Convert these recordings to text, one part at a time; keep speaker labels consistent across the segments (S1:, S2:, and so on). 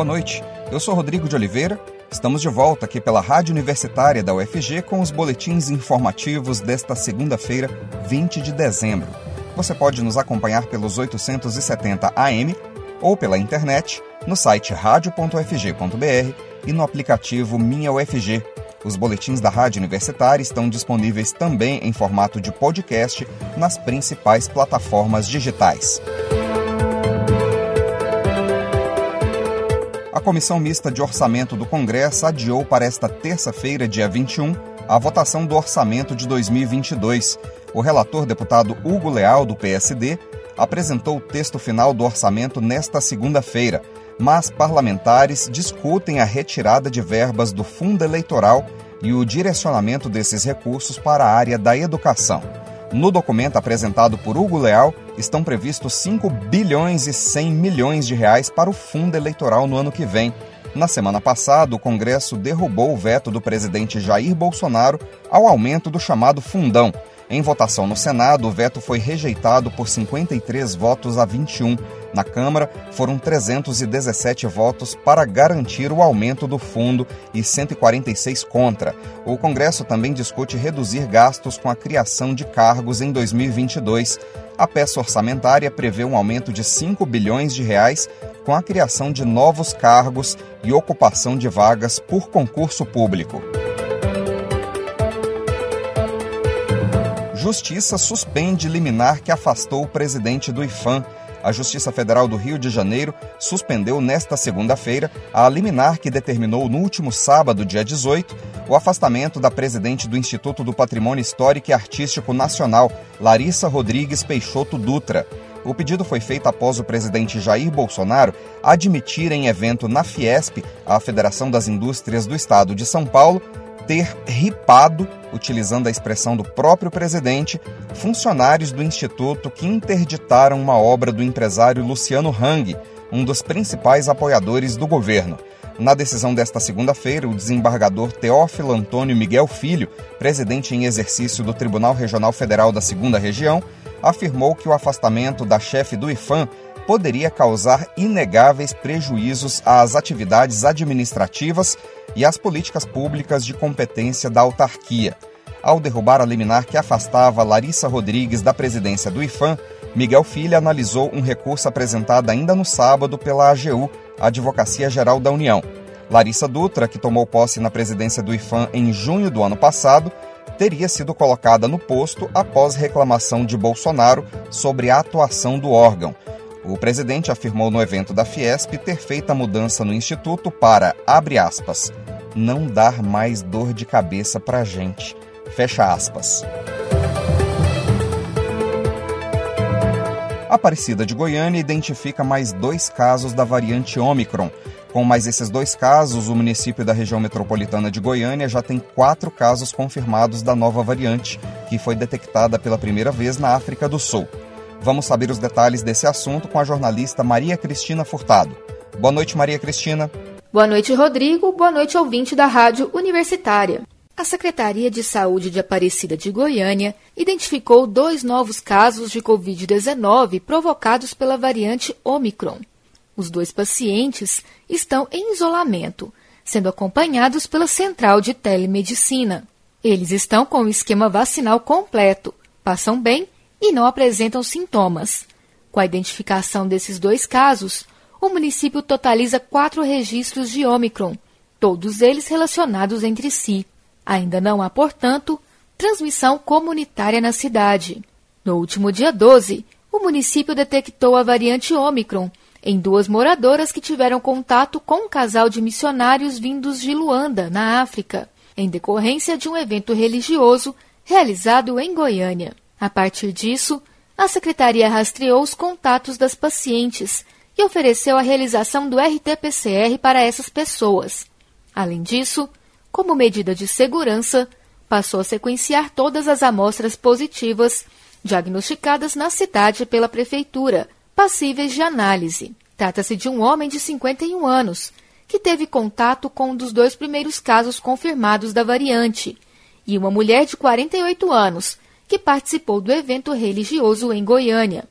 S1: Boa noite, eu sou Rodrigo de Oliveira. Estamos de volta aqui pela Rádio Universitária da UFG com os boletins informativos desta segunda-feira, 20 de dezembro. Você pode nos acompanhar pelos 870 AM ou pela internet no site radio.ufg.br e no aplicativo Minha UFG. Os boletins da Rádio Universitária estão disponíveis também em formato de podcast nas principais plataformas digitais. A Comissão Mista de Orçamento do Congresso adiou para esta terça-feira, dia 21, a votação do orçamento de 2022. O relator deputado Hugo Leal, do PSD, apresentou o texto final do orçamento nesta segunda-feira, mas parlamentares discutem a retirada de verbas do fundo eleitoral e o direcionamento desses recursos para a área da educação. No documento apresentado por Hugo Leal, estão previstos 5 bilhões e 100 milhões de reais para o fundo eleitoral no ano que vem. Na semana passada, o Congresso derrubou o veto do presidente Jair Bolsonaro ao aumento do chamado fundão. Em votação no Senado, o veto foi rejeitado por 53 votos a 21 na Câmara, foram 317 votos para garantir o aumento do fundo e 146 contra. O Congresso também discute reduzir gastos com a criação de cargos em 2022. A peça orçamentária prevê um aumento de 5 bilhões de reais com a criação de novos cargos e ocupação de vagas por concurso público. Justiça suspende liminar que afastou o presidente do IFAM a Justiça Federal do Rio de Janeiro suspendeu nesta segunda-feira a liminar que determinou no último sábado, dia 18, o afastamento da presidente do Instituto do Patrimônio Histórico e Artístico Nacional, Larissa Rodrigues Peixoto Dutra. O pedido foi feito após o presidente Jair Bolsonaro admitir em evento na Fiesp, a Federação das Indústrias do Estado de São Paulo, ter ripado, utilizando a expressão do próprio presidente, funcionários do Instituto que interditaram uma obra do empresário Luciano Hang, um dos principais apoiadores do governo. Na decisão desta segunda-feira, o desembargador Teófilo Antônio Miguel Filho, presidente em exercício do Tribunal Regional Federal da Segunda Região, afirmou que o afastamento da chefe do IFAM poderia causar inegáveis prejuízos às atividades administrativas e às políticas públicas de competência da autarquia. Ao derrubar a liminar que afastava Larissa Rodrigues da presidência do IFAM, Miguel Filho analisou um recurso apresentado ainda no sábado pela AGU, Advocacia Geral da União. Larissa Dutra, que tomou posse na presidência do IFAM em junho do ano passado, teria sido colocada no posto após reclamação de Bolsonaro sobre a atuação do órgão. O presidente afirmou no evento da Fiesp ter feito a mudança no instituto para, abre aspas, não dar mais dor de cabeça para a gente. Fecha aspas. Aparecida de Goiânia identifica mais dois casos da variante Omicron. Com mais esses dois casos, o município da região metropolitana de Goiânia já tem quatro casos confirmados da nova variante, que foi detectada pela primeira vez na África do Sul. Vamos saber os detalhes desse assunto com a jornalista Maria Cristina Furtado. Boa noite, Maria Cristina.
S2: Boa noite, Rodrigo. Boa noite, ouvinte da Rádio Universitária. A Secretaria de Saúde de Aparecida de Goiânia identificou dois novos casos de Covid-19 provocados pela variante Omicron. Os dois pacientes estão em isolamento, sendo acompanhados pela Central de Telemedicina. Eles estão com o esquema vacinal completo, passam bem e não apresentam sintomas. Com a identificação desses dois casos, o município totaliza quatro registros de Omicron, todos eles relacionados entre si. Ainda não há, portanto, transmissão comunitária na cidade. No último dia 12, o município detectou a variante Omicron em duas moradoras que tiveram contato com um casal de missionários vindos de Luanda, na África, em decorrência de um evento religioso realizado em Goiânia. A partir disso, a secretaria rastreou os contatos das pacientes e ofereceu a realização do RT-PCR para essas pessoas. Além disso, como medida de segurança, passou a sequenciar todas as amostras positivas diagnosticadas na cidade pela prefeitura, passíveis de análise. Trata-se de um homem de 51 anos, que teve contato com um dos dois primeiros casos confirmados da variante, e uma mulher de 48 anos, que participou do evento religioso em Goiânia.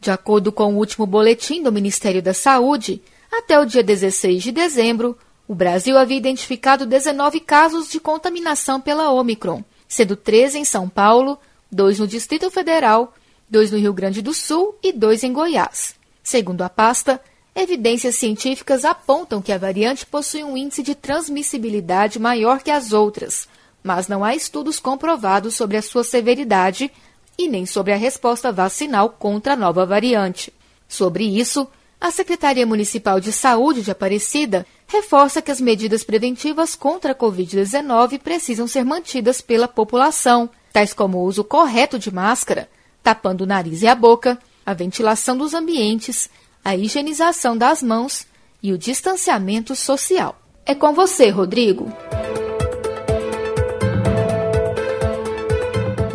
S2: De acordo com o último boletim do Ministério da Saúde, Até o dia 16 de dezembro, o Brasil havia identificado 19 casos de contaminação pela Omicron, sendo 13 em São Paulo, 2 no Distrito Federal, 2 no Rio Grande do Sul e 2 em Goiás. Segundo a pasta, evidências científicas apontam que a variante possui um índice de transmissibilidade maior que as outras, mas não há estudos comprovados sobre a sua severidade e nem sobre a resposta vacinal contra a nova variante. Sobre isso, a Secretaria Municipal de Saúde de Aparecida reforça que as medidas preventivas contra a Covid-19 precisam ser mantidas pela população, tais como o uso correto de máscara, tapando o nariz e a boca, a ventilação dos ambientes, a higienização das mãos e o distanciamento social. É com você, Rodrigo.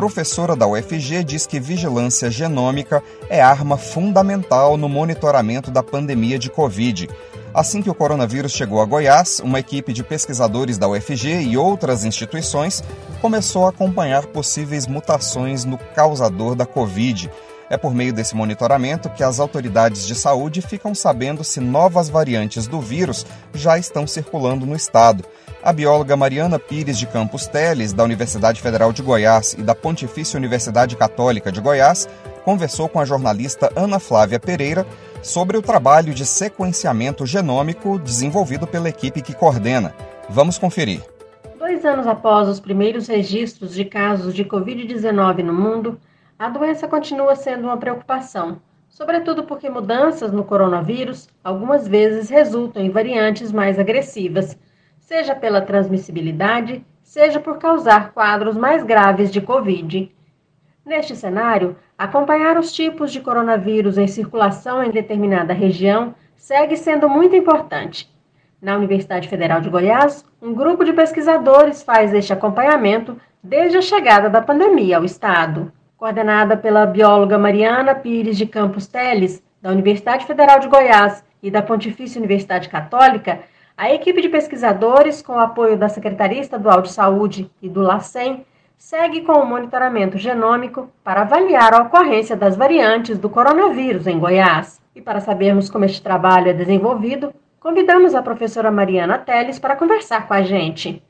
S1: Professora da UFG diz que vigilância genômica é arma fundamental no monitoramento da pandemia de Covid. Assim que o coronavírus chegou a Goiás, uma equipe de pesquisadores da UFG e outras instituições começou a acompanhar possíveis mutações no causador da Covid é por meio desse monitoramento que as autoridades de saúde ficam sabendo se novas variantes do vírus já estão circulando no estado. A bióloga Mariana Pires de Campos Teles, da Universidade Federal de Goiás e da Pontifícia Universidade Católica de Goiás, conversou com a jornalista Ana Flávia Pereira sobre o trabalho de sequenciamento genômico desenvolvido pela equipe que coordena. Vamos conferir.
S3: Dois anos após os primeiros registros de casos de Covid-19 no mundo, a doença continua sendo uma preocupação, sobretudo porque mudanças no coronavírus algumas vezes resultam em variantes mais agressivas, seja pela transmissibilidade, seja por causar quadros mais graves de Covid. Neste cenário, acompanhar os tipos de coronavírus em circulação em determinada região segue sendo muito importante. Na Universidade Federal de Goiás, um grupo de pesquisadores faz este acompanhamento desde a chegada da pandemia ao estado coordenada pela bióloga Mariana Pires de Campos Teles, da Universidade Federal de Goiás e da Pontifícia Universidade Católica, a equipe de pesquisadores, com o apoio da Secretaria Estadual de Saúde e do LACEN, segue com o monitoramento genômico para avaliar a ocorrência das variantes do coronavírus em Goiás. E para sabermos como este trabalho é desenvolvido, convidamos a professora Mariana Teles para conversar com a gente.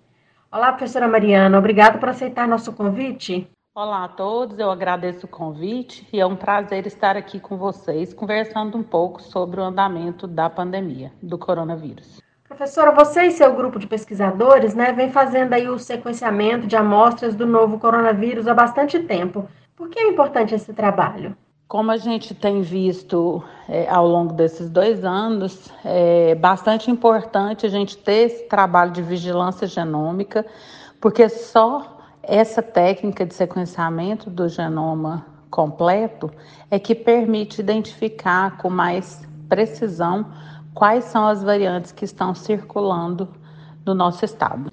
S3: Olá, professora Mariana, obrigada por aceitar nosso convite.
S4: Olá a todos, eu agradeço o convite e é um prazer estar aqui com vocês conversando um pouco sobre o andamento da pandemia do coronavírus.
S3: Professora, você e seu grupo de pesquisadores né, vem fazendo aí o sequenciamento de amostras do novo coronavírus há bastante tempo. Por que é importante esse trabalho?
S4: Como a gente tem visto é, ao longo desses dois anos, é bastante importante a gente ter esse trabalho de vigilância genômica, porque só essa técnica de sequenciamento do genoma completo é que permite identificar com mais precisão quais são as variantes que estão circulando no nosso estado.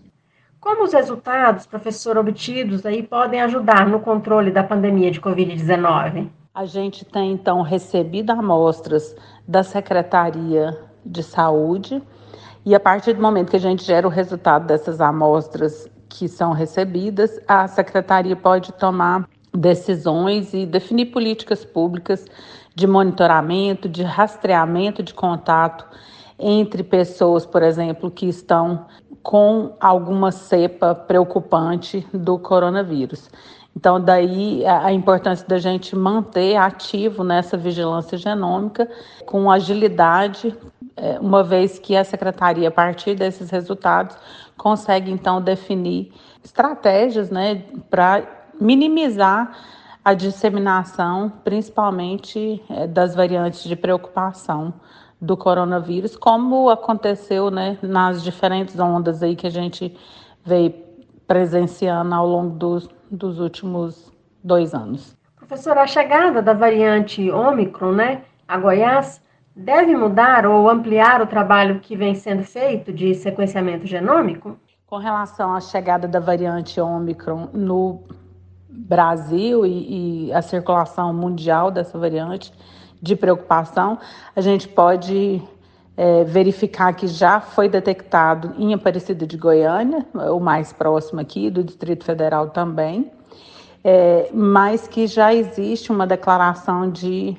S3: Como os resultados, professor, obtidos aí podem ajudar no controle da pandemia de Covid-19?
S4: A gente tem então recebido amostras da Secretaria de Saúde e a partir do momento que a gente gera o resultado dessas amostras que são recebidas, a secretaria pode tomar decisões e definir políticas públicas de monitoramento, de rastreamento de contato entre pessoas, por exemplo, que estão com alguma cepa preocupante do coronavírus. Então, daí a importância da gente manter ativo nessa vigilância genômica com agilidade, uma vez que a secretaria, a partir desses resultados, consegue então definir estratégias né, para minimizar a disseminação, principalmente é, das variantes de preocupação do coronavírus, como aconteceu né, nas diferentes ondas aí que a gente veio presenciando ao longo dos, dos últimos dois anos.
S3: Professora, a chegada da variante Ômicron né, a Goiás deve mudar ou ampliar o trabalho que vem sendo feito de sequenciamento genômico?
S4: Com relação à chegada da variante Ômicron no Brasil e, e, a circulação mundial dessa variante de preocupação, a gente pode é, verificar que já foi detectado em Aparecida de Goiânia, o mais próximo aqui, do Distrito Federal também, é, mas que já existe uma declaração de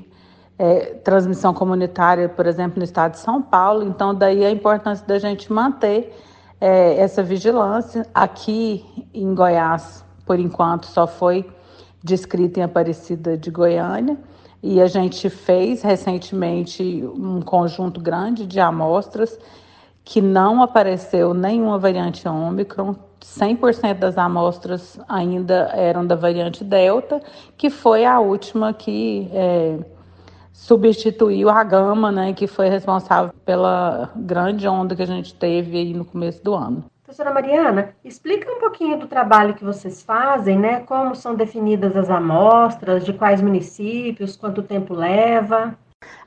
S4: é, transmissão comunitária, por exemplo, no estado de São Paulo. Então, daí a importância da gente manter é, essa vigilância. Aqui em Goiás, por enquanto, só foi descrita em Aparecida de Goiânia. E a gente fez recentemente um conjunto grande de amostras que não apareceu nenhuma variante Ômicron. 100% das amostras ainda eram da variante Delta, que foi a última que é, substituiu a gama, né, que foi responsável pela grande onda que a gente teve aí no começo do ano.
S3: Professora Mariana, explica um pouquinho do trabalho que vocês fazem, né? Como são definidas as amostras, de quais municípios, quanto tempo leva?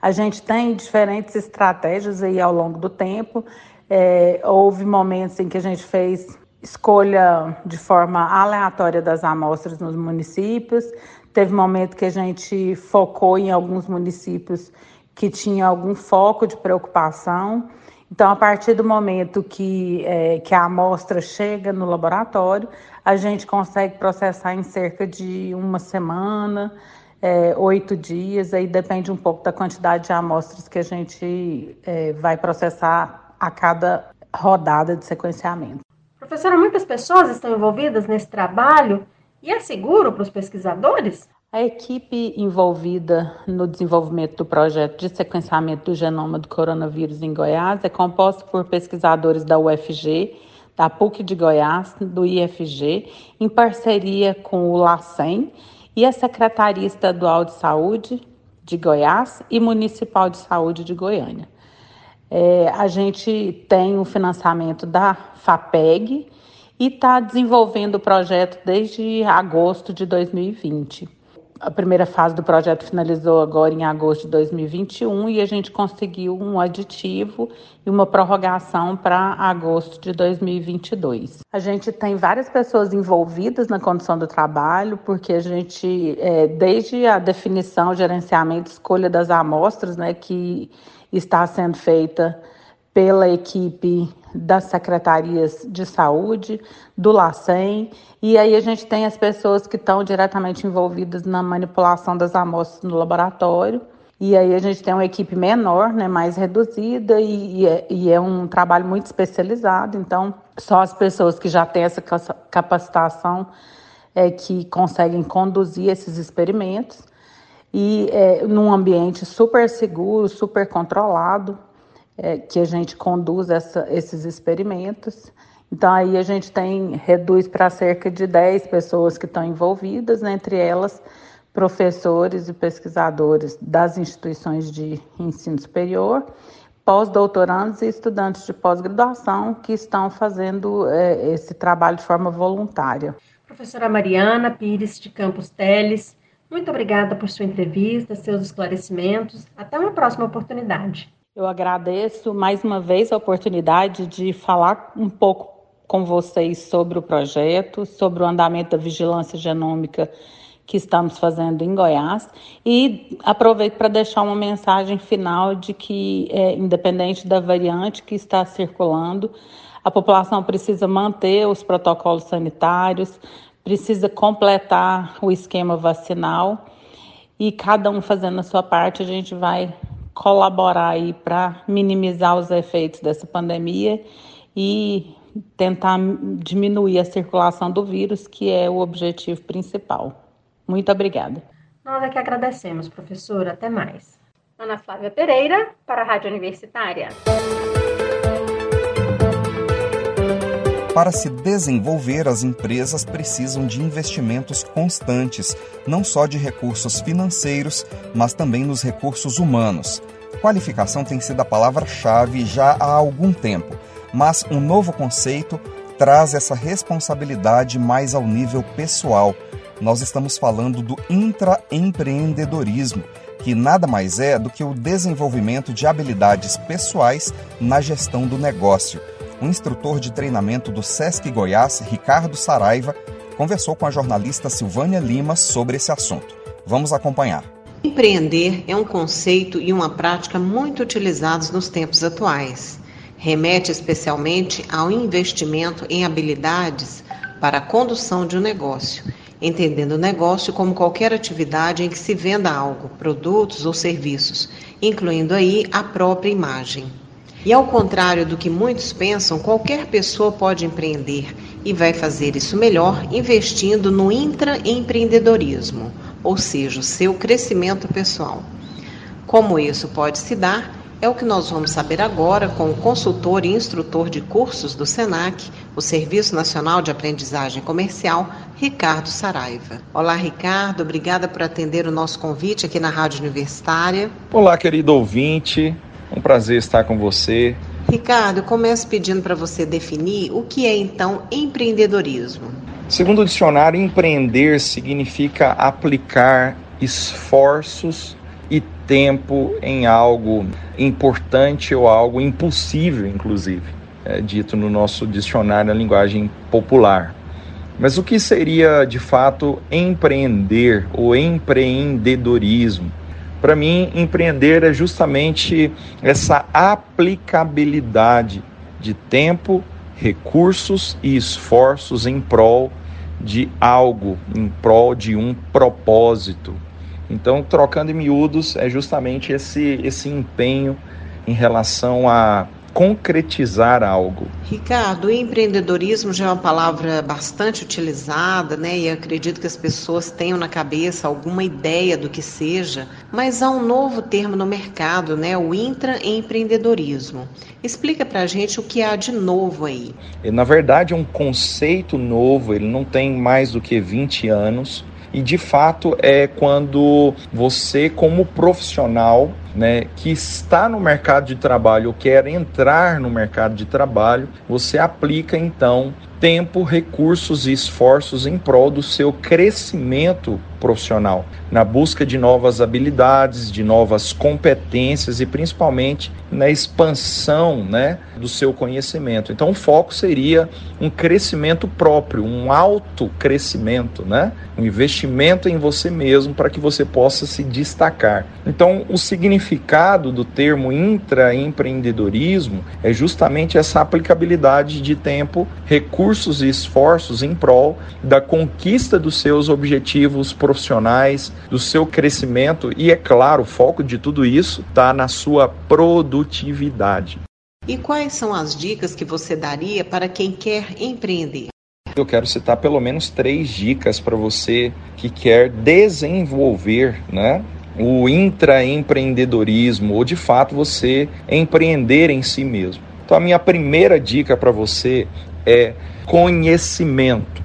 S4: A gente tem diferentes estratégias aí ao longo do tempo. É, houve momentos em que a gente fez escolha de forma aleatória das amostras nos municípios. Teve momento que a gente focou em alguns municípios que tinham algum foco de preocupação. Então, a partir do momento que, é, que a amostra chega no laboratório, a gente consegue processar em cerca de uma semana, é, oito dias, aí depende um pouco da quantidade de amostras que a gente é, vai processar a cada rodada de sequenciamento.
S3: Professora, muitas pessoas estão envolvidas nesse trabalho e é seguro para os pesquisadores?
S4: A equipe envolvida no desenvolvimento do projeto de sequenciamento do genoma do coronavírus em Goiás é composta por pesquisadores da UFG, da PUC de Goiás, do IFG, em parceria com o LACEN e a Secretaria Estadual de Saúde de Goiás e Municipal de Saúde de Goiânia. É, a gente tem o financiamento da FAPEG e está desenvolvendo o projeto desde agosto de 2020 a primeira fase do projeto finalizou agora em agosto de 2021 e a gente conseguiu um aditivo e uma prorrogação para agosto de 2022. A gente tem várias pessoas envolvidas na condição do trabalho, porque a gente, é, desde a definição, gerenciamento, escolha das amostras, né, que está sendo feita pela equipe das secretarias de saúde, do LACEN, e aí a gente tem as pessoas que estão diretamente envolvidas na manipulação das amostras no laboratório. E aí a gente tem uma equipe menor, né, mais reduzida, e, e, é, e é um trabalho muito especializado. Então, só as pessoas que já têm essa capacitação é, que conseguem conduzir esses experimentos. E é, num ambiente super seguro, super controlado, é, que a gente conduz essa, esses experimentos. Então aí a gente tem reduz para cerca de 10 pessoas que estão envolvidas, né, entre elas professores e pesquisadores das instituições de ensino superior, pós-doutorandos e estudantes de pós-graduação que estão fazendo é, esse trabalho de forma voluntária.
S3: Professora Mariana Pires de Campos Teles, muito obrigada por sua entrevista, seus esclarecimentos. Até uma próxima oportunidade.
S4: Eu agradeço mais uma vez a oportunidade de falar um pouco com vocês sobre o projeto, sobre o andamento da vigilância genômica que estamos fazendo em Goiás. E aproveito para deixar uma mensagem final de que, é, independente da variante que está circulando, a população precisa manter os protocolos sanitários, precisa completar o esquema vacinal e cada um fazendo a sua parte, a gente vai colaborar aí para minimizar os efeitos dessa pandemia e tentar diminuir a circulação do vírus, que é o objetivo principal. Muito obrigada.
S3: Nós é que agradecemos, professora. Até mais. Ana Flávia Pereira, para a Rádio Universitária.
S1: Para se desenvolver, as empresas precisam de investimentos constantes, não só de recursos financeiros, mas também nos recursos humanos. Qualificação tem sido a palavra-chave já há algum tempo, mas um novo conceito traz essa responsabilidade mais ao nível pessoal. Nós estamos falando do intraempreendedorismo, que nada mais é do que o desenvolvimento de habilidades pessoais na gestão do negócio o instrutor de treinamento do SESC Goiás, Ricardo Saraiva, conversou com a jornalista Silvânia Lima sobre esse assunto. Vamos acompanhar.
S5: Empreender é um conceito e uma prática muito utilizados nos tempos atuais. Remete especialmente ao investimento em habilidades para a condução de um negócio, entendendo o negócio como qualquer atividade em que se venda algo, produtos ou serviços, incluindo aí a própria imagem. E ao contrário do que muitos pensam, qualquer pessoa pode empreender e vai fazer isso melhor investindo no intraempreendedorismo, ou seja, o seu crescimento pessoal. Como isso pode se dar, é o que nós vamos saber agora com o consultor e instrutor de cursos do SENAC, o Serviço Nacional de Aprendizagem Comercial, Ricardo Saraiva. Olá, Ricardo, obrigada por atender o nosso convite aqui na Rádio Universitária.
S6: Olá, querido ouvinte, um prazer estar com você.
S5: Ricardo, começo pedindo para você definir o que é então empreendedorismo.
S6: Segundo o dicionário, empreender significa aplicar esforços e tempo em algo importante ou algo impossível, inclusive, é dito no nosso dicionário na linguagem popular. Mas o que seria de fato empreender ou empreendedorismo? Para mim, empreender é justamente essa aplicabilidade de tempo, recursos e esforços em prol de algo, em prol de um propósito. Então, trocando em miúdos, é justamente esse, esse empenho em relação a concretizar algo.
S5: Ricardo, o empreendedorismo já é uma palavra bastante utilizada, né? E acredito que as pessoas tenham na cabeça alguma ideia do que seja, mas há um novo termo no mercado, né? O intraempreendedorismo. Explica pra gente o que há de novo aí.
S6: Na verdade, é um conceito novo, ele não tem mais do que 20 anos e de fato é quando você, como profissional, né, que está no mercado de trabalho ou quer entrar no mercado de trabalho, você aplica então tempo, recursos e esforços em prol do seu crescimento profissional, na busca de novas habilidades, de novas competências e principalmente na expansão né, do seu conhecimento. Então, o foco seria um crescimento próprio, um autocrescimento, né? um investimento em você mesmo para que você possa se destacar. Então, o significado do termo intraempreendedorismo é justamente essa aplicabilidade de tempo, recursos e esforços em prol da conquista dos seus objetivos profissionais, do seu crescimento e, é claro, o foco de tudo isso está na sua produtividade.
S5: E quais são as dicas que você daria para quem quer empreender?
S6: Eu quero citar pelo menos três dicas para você que quer desenvolver, né? O intraempreendedorismo, ou de fato você empreender em si mesmo. Então, a minha primeira dica para você é conhecimento.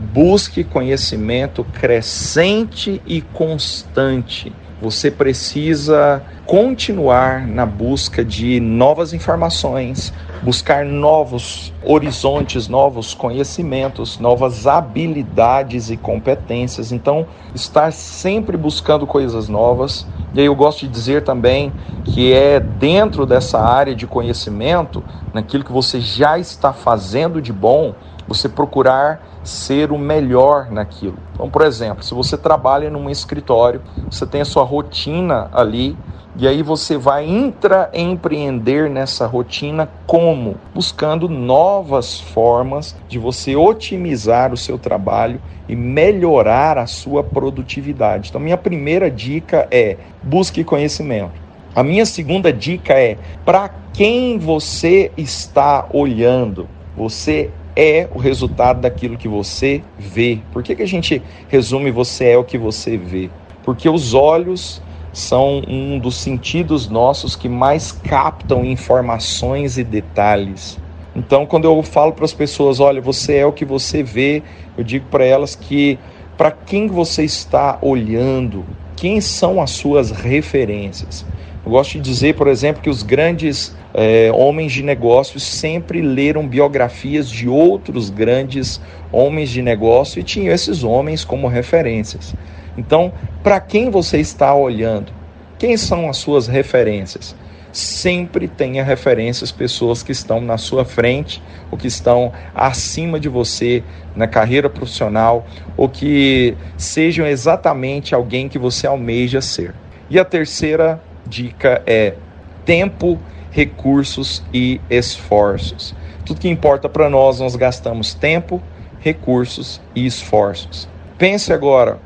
S6: Busque conhecimento crescente e constante. Você precisa continuar na busca de novas informações, buscar novos horizontes, novos conhecimentos, novas habilidades e competências. Então, estar sempre buscando coisas novas. E aí eu gosto de dizer também que é dentro dessa área de conhecimento, naquilo que você já está fazendo de bom, você procurar ser o melhor naquilo. Então, por exemplo, se você trabalha num escritório, você tem a sua rotina ali, e aí você vai intraempreender nessa rotina como? Buscando novas formas de você otimizar o seu trabalho e melhorar a sua produtividade. Então, minha primeira dica é busque conhecimento. A minha segunda dica é para quem você está olhando. Você é o resultado daquilo que você vê. Por que, que a gente resume você é o que você vê? Porque os olhos são um dos sentidos nossos que mais captam informações e detalhes. Então, quando eu falo para as pessoas, olha, você é o que você vê, eu digo para elas que para quem você está olhando, quem são as suas referências. Eu gosto de dizer, por exemplo, que os grandes é, homens de negócios sempre leram biografias de outros grandes homens de negócio e tinham esses homens como referências. Então, para quem você está olhando? Quem são as suas referências? Sempre tenha referências, pessoas que estão na sua frente, ou que estão acima de você na carreira profissional, ou que sejam exatamente alguém que você almeja ser. E a terceira dica é tempo, recursos e esforços. Tudo que importa para nós, nós gastamos tempo, recursos e esforços. Pense agora,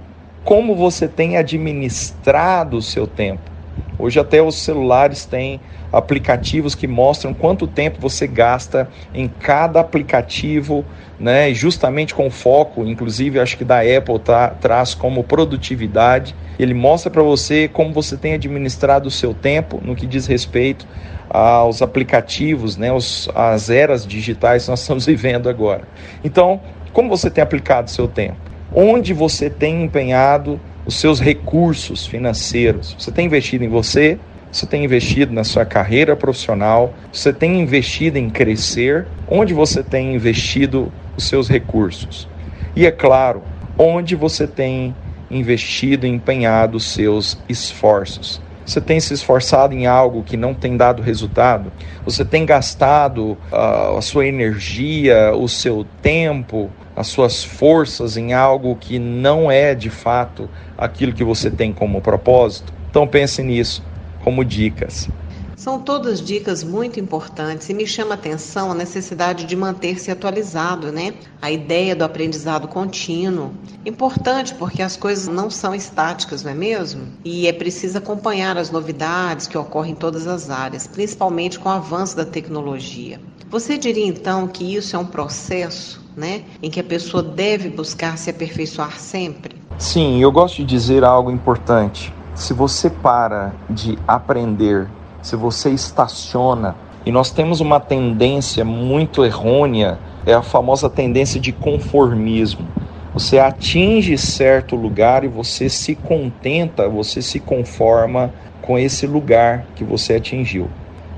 S6: como você tem administrado o seu tempo. Hoje até os celulares têm aplicativos que mostram quanto tempo você gasta em cada aplicativo, né? Justamente com foco, inclusive acho que da Apple tá, traz como produtividade. Ele mostra para você como você tem administrado o seu tempo no que diz respeito aos aplicativos, né? Os, as eras digitais que nós estamos vivendo agora. Então, como você tem aplicado seu tempo? Onde você tem empenhado os seus recursos financeiros? Você tem investido em você? Você tem investido na sua carreira profissional? Você tem investido em crescer? Onde você tem investido os seus recursos? E é claro, onde você tem investido, empenhado os seus esforços? Você tem se esforçado em algo que não tem dado resultado? Você tem gastado uh, a sua energia, o seu tempo, as suas forças em algo que não é de fato aquilo que você tem como propósito? Então pense nisso como dicas.
S5: São todas dicas muito importantes e me chama a atenção a necessidade de manter-se atualizado, né? A ideia do aprendizado contínuo. Importante porque as coisas não são estáticas, não é mesmo? E é preciso acompanhar as novidades que ocorrem em todas as áreas, principalmente com o avanço da tecnologia. Você diria então que isso é um processo, né, em que a pessoa deve buscar se aperfeiçoar sempre?
S6: Sim, eu gosto de dizer algo importante se você para de aprender, se você estaciona, e nós temos uma tendência muito errônea, é a famosa tendência de conformismo. Você atinge certo lugar e você se contenta, você se conforma com esse lugar que você atingiu.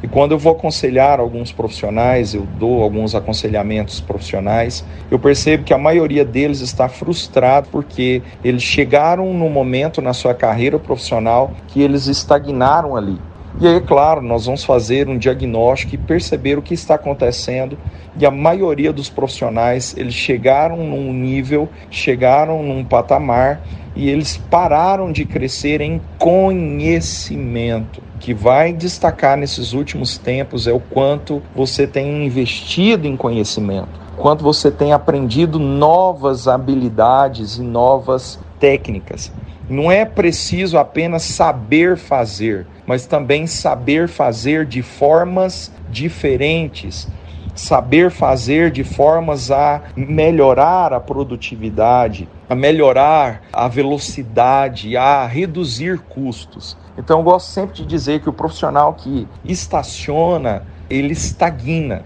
S6: E quando eu vou aconselhar alguns profissionais, eu dou alguns aconselhamentos profissionais, eu percebo que a maioria deles está frustrado porque eles chegaram no momento na sua carreira profissional que eles estagnaram ali. E aí, claro, nós vamos fazer um diagnóstico e perceber o que está acontecendo. E a maioria dos profissionais, eles chegaram num nível, chegaram num patamar e eles pararam de crescer em conhecimento. O que vai destacar nesses últimos tempos é o quanto você tem investido em conhecimento, quanto você tem aprendido novas habilidades e novas técnicas. Não é preciso apenas saber fazer, mas também saber fazer de formas diferentes, saber fazer de formas a melhorar a produtividade, a melhorar a velocidade, a reduzir custos. Então eu gosto sempre de dizer que o profissional que estaciona, ele estagna.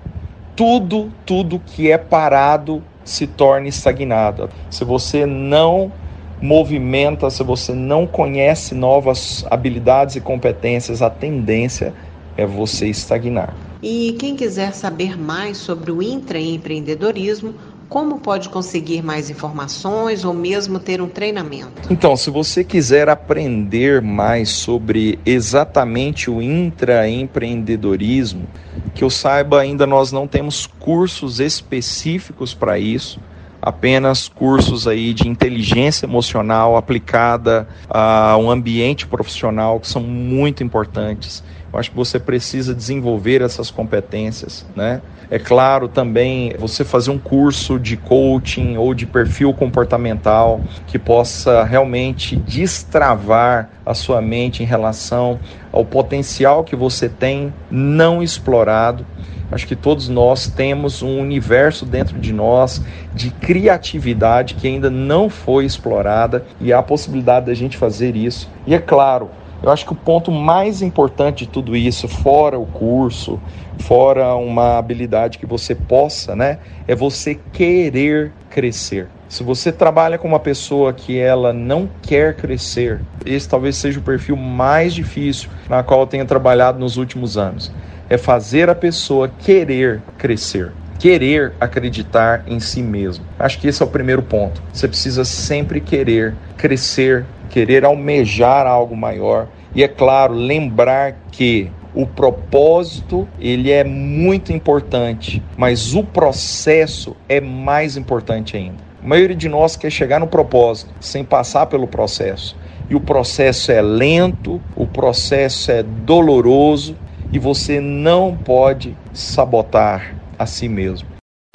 S6: Tudo, tudo que é parado se torna estagnado. Se você não movimenta, se você não conhece novas habilidades e competências, a tendência é você estagnar.
S5: E quem quiser saber mais sobre o intraempreendedorismo, como pode conseguir mais informações ou mesmo ter um treinamento?
S6: Então, se você quiser aprender mais sobre exatamente o intraempreendedorismo, que eu saiba, ainda nós não temos cursos específicos para isso apenas cursos aí de inteligência emocional aplicada a um ambiente profissional que são muito importantes. Eu acho que você precisa desenvolver essas competências, né? É claro também você fazer um curso de coaching ou de perfil comportamental que possa realmente destravar a sua mente em relação ao potencial que você tem não explorado Acho que todos nós temos um universo dentro de nós de criatividade que ainda não foi explorada e há a possibilidade da gente fazer isso. E é claro, eu acho que o ponto mais importante de tudo isso, fora o curso, fora uma habilidade que você possa, né, é você querer crescer. Se você trabalha com uma pessoa que ela não quer crescer, esse talvez seja o perfil mais difícil na qual eu tenho trabalhado nos últimos anos é fazer a pessoa querer crescer, querer acreditar em si mesmo. Acho que esse é o primeiro ponto. Você precisa sempre querer crescer, querer almejar algo maior e é claro, lembrar que o propósito ele é muito importante, mas o processo é mais importante ainda. A maioria de nós quer chegar no propósito sem passar pelo processo. E o processo é lento, o processo é doloroso e você não pode sabotar a si mesmo.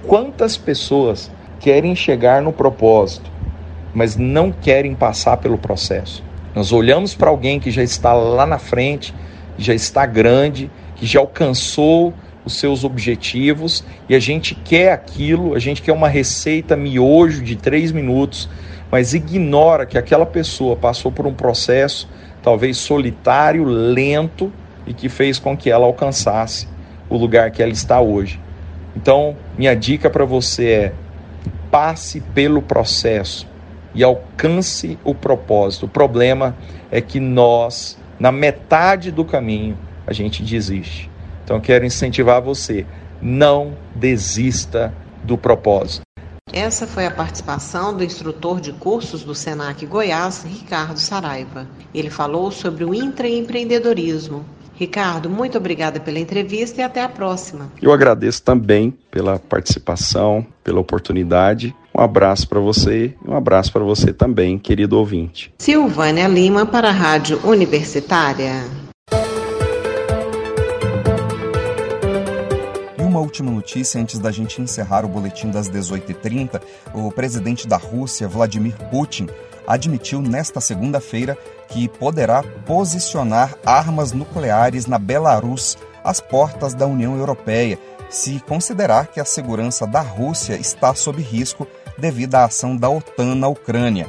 S6: Quantas pessoas querem chegar no propósito, mas não querem passar pelo processo. Nós olhamos para alguém que já está lá na frente, já está grande, que já alcançou os seus objetivos e a gente quer aquilo, a gente quer uma receita miojo de três minutos, mas ignora que aquela pessoa passou por um processo talvez solitário, lento e que fez com que ela alcançasse o lugar que ela está hoje. Então, minha dica para você é: passe pelo processo e alcance o propósito. O problema é que nós, na metade do caminho, a gente desiste. Então, quero incentivar você: não desista do propósito.
S5: Essa foi a participação do instrutor de cursos do Senac Goiás, Ricardo Saraiva. Ele falou sobre o intraempreendedorismo. Ricardo, muito obrigada pela entrevista e até a próxima.
S6: Eu agradeço também pela participação, pela oportunidade. Um abraço para você e um abraço para você também, querido ouvinte.
S5: Silvânia Lima para a Rádio Universitária.
S1: uma última notícia antes da gente encerrar o boletim das 18h30. O presidente da Rússia, Vladimir Putin, admitiu nesta segunda-feira que poderá posicionar armas nucleares na Belarus às portas da União Europeia, se considerar que a segurança da Rússia está sob risco devido à ação da OTAN na Ucrânia.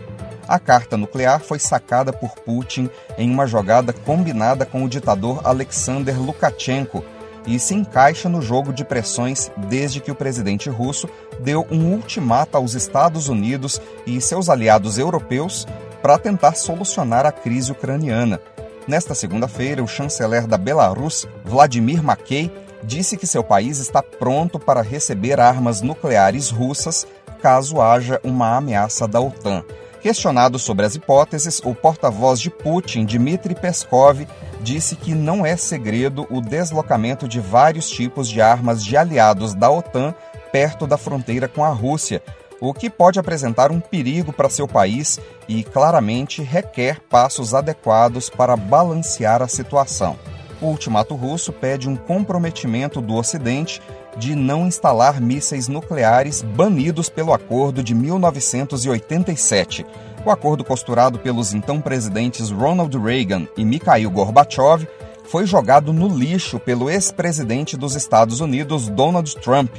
S1: A carta nuclear foi sacada por Putin em uma jogada combinada com o ditador Alexander Lukashenko e se encaixa no jogo de pressões desde que o presidente russo deu um ultimato aos Estados Unidos e seus aliados europeus para tentar solucionar a crise ucraniana. Nesta segunda-feira, o chanceler da Belarus, Vladimir Mackey, disse que seu país está pronto para receber armas nucleares russas caso haja uma ameaça da OTAN. Questionado sobre as hipóteses, o porta-voz de Putin, Dmitry Peskov, disse que não é segredo o deslocamento de vários tipos de armas de aliados da OTAN perto da fronteira com a Rússia, o que pode apresentar um perigo para seu país e claramente requer passos adequados para balancear a situação. O ultimato russo pede um comprometimento do Ocidente de não instalar mísseis nucleares banidos pelo acordo de 1987. O acordo costurado pelos então presidentes Ronald Reagan e Mikhail Gorbachev foi jogado no lixo pelo ex-presidente dos Estados Unidos Donald Trump.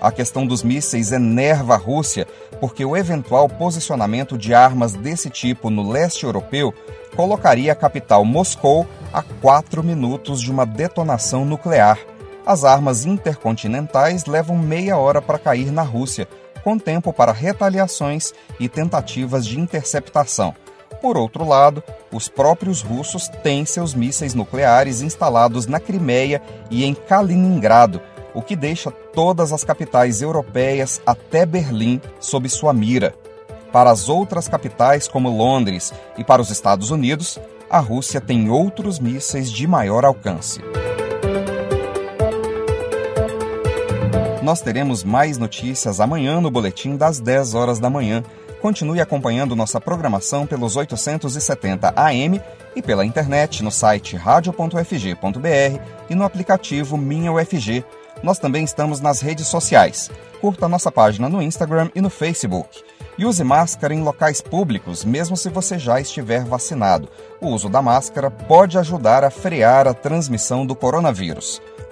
S1: A questão dos mísseis enerva a Rússia porque o eventual posicionamento de armas desse tipo no leste europeu colocaria a capital Moscou a quatro minutos de uma detonação nuclear. As armas intercontinentais levam meia hora para cair na Rússia, com tempo para retaliações e tentativas de interceptação. Por outro lado, os próprios russos têm seus mísseis nucleares instalados na Crimeia e em Kaliningrado, o que deixa todas as capitais europeias até Berlim sob sua mira. Para as outras capitais, como Londres, e para os Estados Unidos, a Rússia tem outros mísseis de maior alcance. Nós teremos mais notícias amanhã no boletim das 10 horas da manhã. Continue acompanhando nossa programação pelos 870 AM e pela internet no site radio.fg.br e no aplicativo Minha UFG. Nós também estamos nas redes sociais. Curta nossa página no Instagram e no Facebook. E use máscara em locais públicos, mesmo se você já estiver vacinado. O uso da máscara pode ajudar a frear a transmissão do coronavírus.